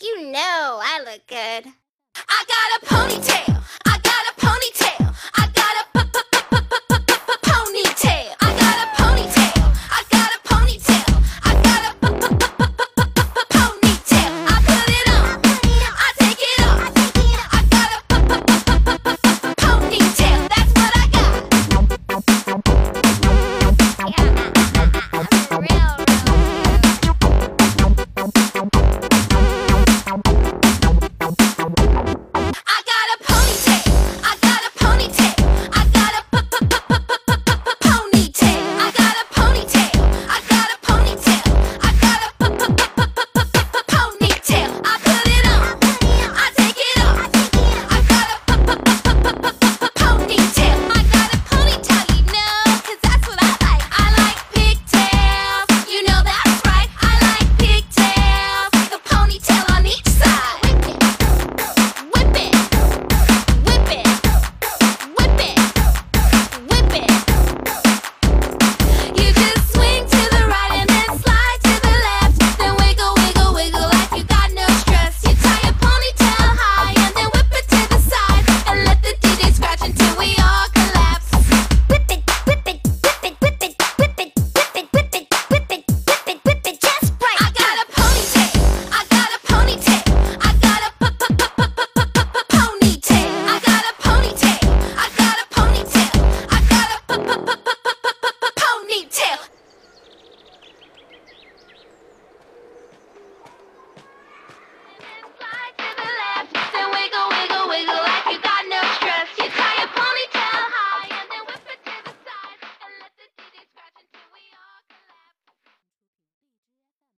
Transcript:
You know I look good.